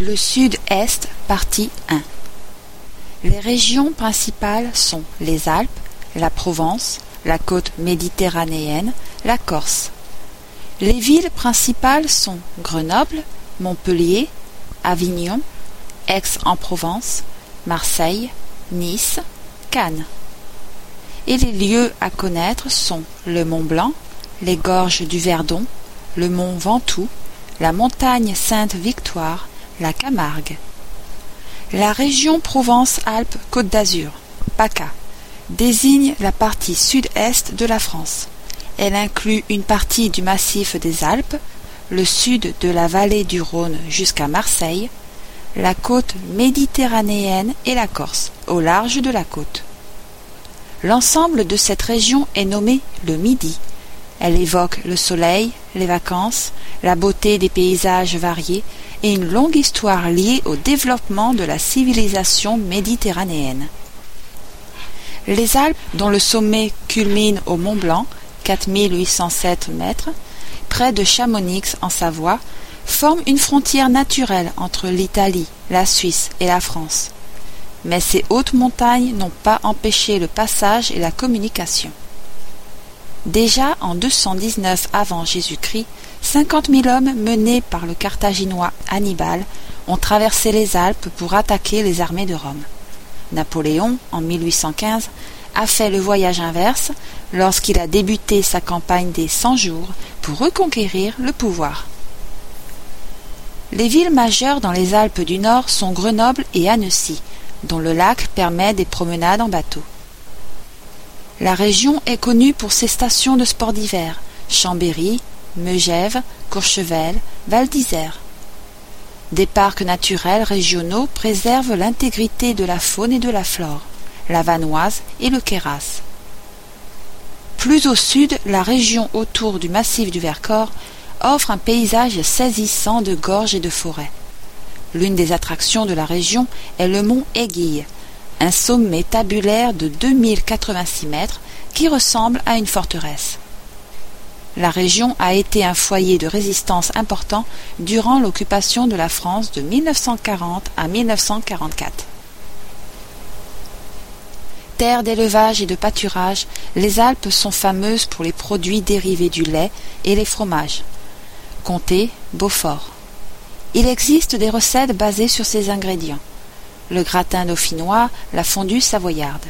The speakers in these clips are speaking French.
Le Sud-Est, partie 1 Les régions principales sont les Alpes, la Provence, la côte méditerranéenne, la Corse. Les villes principales sont Grenoble, Montpellier, Avignon, Aix-en-Provence, Marseille, Nice, Cannes. Et les lieux à connaître sont le Mont Blanc, les gorges du Verdon, le mont Ventoux, la montagne Sainte-Victoire, la Camargue. La région Provence-Alpes-Côte d'Azur, PACA, désigne la partie sud-est de la France. Elle inclut une partie du massif des Alpes, le sud de la vallée du Rhône jusqu'à Marseille, la côte méditerranéenne et la Corse, au large de la côte. L'ensemble de cette région est nommé le Midi. Elle évoque le soleil, les vacances, la beauté des paysages variés et une longue histoire liée au développement de la civilisation méditerranéenne. Les Alpes, dont le sommet culmine au Mont Blanc, 4807 mètres, près de Chamonix en Savoie, forment une frontière naturelle entre l'Italie, la Suisse et la France. Mais ces hautes montagnes n'ont pas empêché le passage et la communication. Déjà en 219 avant Jésus-Christ, cinquante mille hommes menés par le carthaginois Hannibal ont traversé les Alpes pour attaquer les armées de Rome. Napoléon, en 1815, a fait le voyage inverse lorsqu'il a débuté sa campagne des Cent jours pour reconquérir le pouvoir. Les villes majeures dans les Alpes du Nord sont Grenoble et Annecy, dont le lac permet des promenades en bateau. La région est connue pour ses stations de sport d'hiver Chambéry, Megève, Courchevel, Val d'Isère. Des parcs naturels régionaux préservent l'intégrité de la faune et de la flore, la Vanoise et le Queyras. Plus au sud, la région autour du massif du Vercors offre un paysage saisissant de gorges et de forêts. L'une des attractions de la région est le mont Aiguille, un sommet tabulaire de 2086 mètres qui ressemble à une forteresse. La région a été un foyer de résistance important durant l'occupation de la France de 1940 à 1944. Terre d'élevage et de pâturage, les Alpes sont fameuses pour les produits dérivés du lait et les fromages. Comté, Beaufort. Il existe des recettes basées sur ces ingrédients le gratin dauphinois, la fondue savoyarde.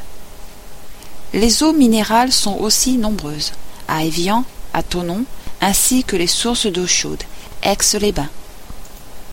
Les eaux minérales sont aussi nombreuses, à Évian, à Tonon, ainsi que les sources d'eau chaude, Aix-les-Bains.